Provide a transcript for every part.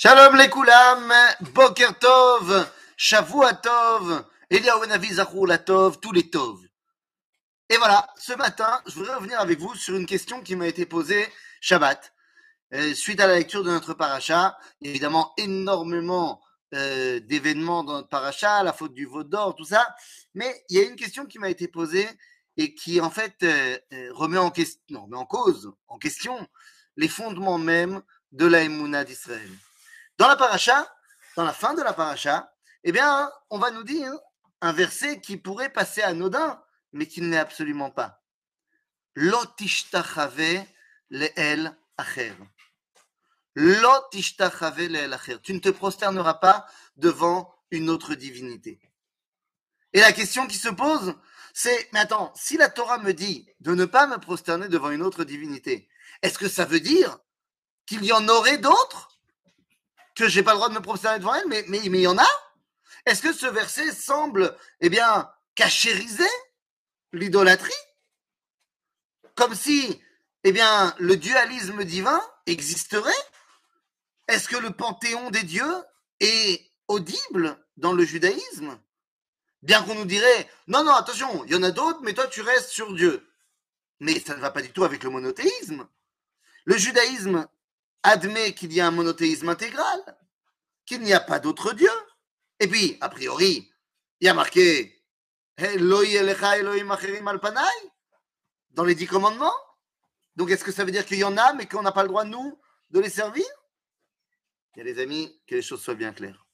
Shalom les koulam, Boker Tov, Shavua Tov, Eliyahu Navi Zachur Tov, tous les Tov. Et voilà, ce matin, je voudrais revenir avec vous sur une question qui m'a été posée Shabbat. Euh, suite à la lecture de notre paracha, évidemment énormément euh, d'événements dans notre paracha, la faute du veau d'or, tout ça, mais il y a une question qui m'a été posée et qui en fait euh, remet en question, non, en cause, en question les fondements même de la d'Israël. Dans la paracha, dans la fin de la paracha, eh bien, on va nous dire un verset qui pourrait passer anodin, mais qui ne l'est absolument pas. Lotishtachave le'el acher. Lotishtachave le'el acher. Tu ne te prosterneras pas devant une autre divinité. Et la question qui se pose, c'est, mais attends, si la Torah me dit de ne pas me prosterner devant une autre divinité, est-ce que ça veut dire qu'il y en aurait d'autres? Que j'ai pas le droit de me prosterner devant elle, mais, mais, il y en a Est-ce que ce verset semble, eh bien, cachériser l'idolâtrie? Comme si, eh bien, le dualisme divin existerait? Est-ce que le panthéon des dieux est audible dans le judaïsme? Bien qu'on nous dirait, non, non, attention, il y en a d'autres, mais toi tu restes sur Dieu. Mais ça ne va pas du tout avec le monothéisme. Le judaïsme admet qu'il y a un monothéisme intégral, qu'il n'y a pas d'autre Dieu. Et puis, a priori, il y a marqué dans les dix commandements. Donc, est-ce que ça veut dire qu'il y en a, mais qu'on n'a pas le droit, nous, de les servir? A les amis, que les choses soient bien claires.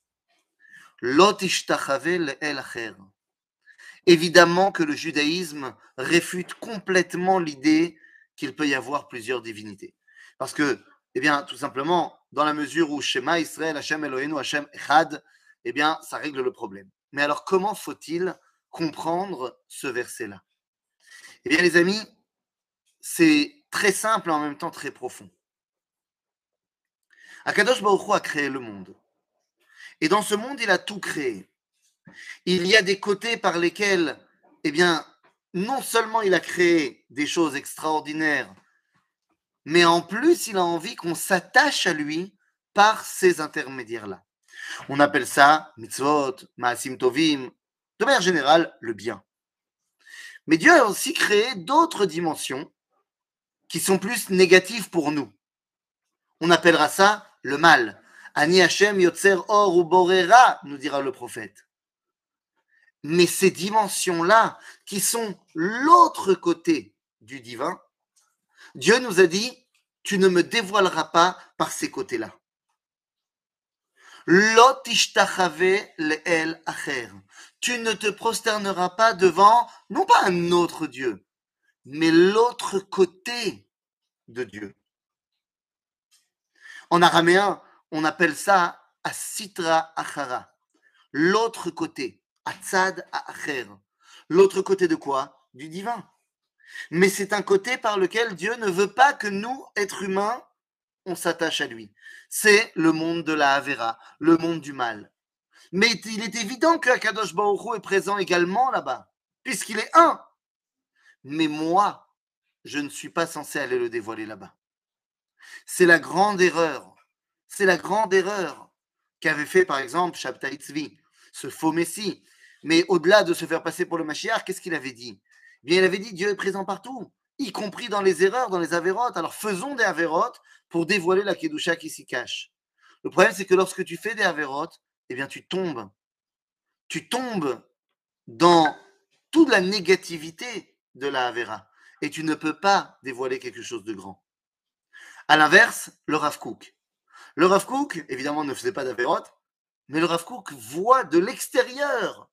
Évidemment que le judaïsme réfute complètement l'idée qu'il peut y avoir plusieurs divinités. Parce que eh bien, tout simplement, dans la mesure où Shema Israël, Hashem Eloheinu, Hashem Echad, eh bien, ça règle le problème. Mais alors, comment faut-il comprendre ce verset-là? Eh bien, les amis, c'est très simple et en même temps très profond. Akadosh Baruch a créé le monde. Et dans ce monde, il a tout créé. Il y a des côtés par lesquels, eh bien, non seulement il a créé des choses extraordinaires, mais en plus, il a envie qu'on s'attache à lui par ces intermédiaires-là. On appelle ça mitzvot, maasim tovim, de manière générale, le bien. Mais Dieu a aussi créé d'autres dimensions qui sont plus négatives pour nous. On appellera ça le mal. Ani Hashem yotzer or ou nous dira le prophète. Mais ces dimensions-là, qui sont l'autre côté du divin, Dieu nous a dit, tu ne me dévoileras pas par ces côtés-là. Tu ne te prosterneras pas devant, non pas un autre Dieu, mais l'autre côté de Dieu. En araméen, on appelle ça asitra achara. L'autre côté, atzad acher. L'autre côté de quoi? Du divin. Mais c'est un côté par lequel Dieu ne veut pas que nous, êtres humains, on s'attache à lui. C'est le monde de la Havera, le monde du mal. Mais il est évident que Akadosh Baruch est présent également là-bas, puisqu'il est un. Mais moi, je ne suis pas censé aller le dévoiler là-bas. C'est la grande erreur. C'est la grande erreur qu'avait fait par exemple Shabtai Tzvi, ce faux messie. Mais au-delà de se faire passer pour le Mashiach, qu'est-ce qu'il avait dit? Bien, il avait dit Dieu est présent partout, y compris dans les erreurs, dans les avérotes. Alors faisons des avérotes pour dévoiler la Kedusha qui s'y cache. Le problème, c'est que lorsque tu fais des avérotes, eh bien, tu tombes. Tu tombes dans toute la négativité de la Avera. Et tu ne peux pas dévoiler quelque chose de grand. À l'inverse, le Rav Kook. Le Rav évidemment, ne faisait pas d'avérotes, mais le Rav Kook voit de l'extérieur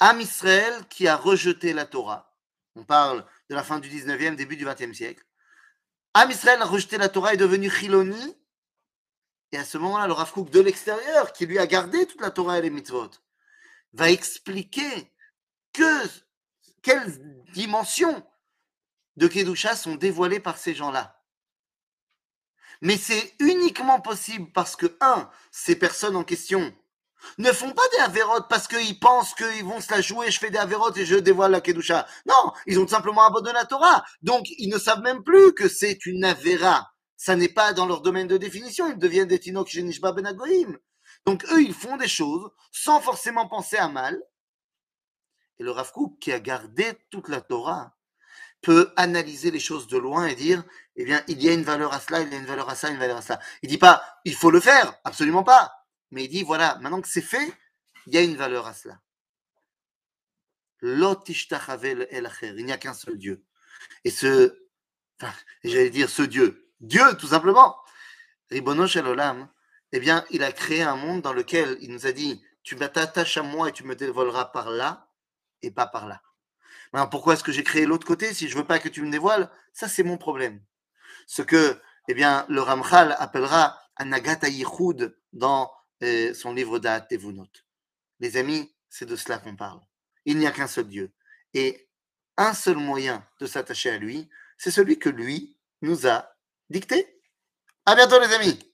Am Israël qui a rejeté la Torah. On parle de la fin du 19e, début du 20e siècle. Am Israël a rejeté la Torah, est devenu Chiloni. Et à ce moment-là, le Rav de l'extérieur, qui lui a gardé toute la Torah et les mitzvot, va expliquer que, quelles dimensions de Kedusha sont dévoilées par ces gens-là. Mais c'est uniquement possible parce que, un, ces personnes en question ne font pas des avérotes parce qu'ils pensent qu'ils vont se la jouer, je fais des avérotes et je dévoile la Kedusha. Non, ils ont simplement abandonné la Torah. Donc, ils ne savent même plus que c'est une avéra ça n'est pas dans leur domaine de définition. Ils deviennent des Tinok Shenishba Ben Agoïm. Donc eux, ils font des choses sans forcément penser à mal. Et le Rav Kook, qui a gardé toute la Torah, peut analyser les choses de loin et dire, eh bien, il y a une valeur à cela, il y a une valeur à ça, une valeur à ça. Il dit pas, il faut le faire, absolument pas. Mais il dit, voilà, maintenant que c'est fait, il y a une valeur à cela. Il n'y a qu'un seul Dieu. Et ce, enfin, j'allais dire ce Dieu, Dieu tout simplement, Ribono Olam, eh bien, il a créé un monde dans lequel il nous a dit, tu t'attaches à moi et tu me dévoileras par là et pas par là. Maintenant, pourquoi est-ce que j'ai créé l'autre côté si je veux pas que tu me dévoiles? Ça, c'est mon problème. Ce que, eh bien, le Ramchal appellera Anagata Yichud dans son livre d'At Tevunot. Les amis, c'est de cela qu'on parle. Il n'y a qu'un seul Dieu. Et un seul moyen de s'attacher à lui, c'est celui que lui nous a dicté. À bientôt, les amis!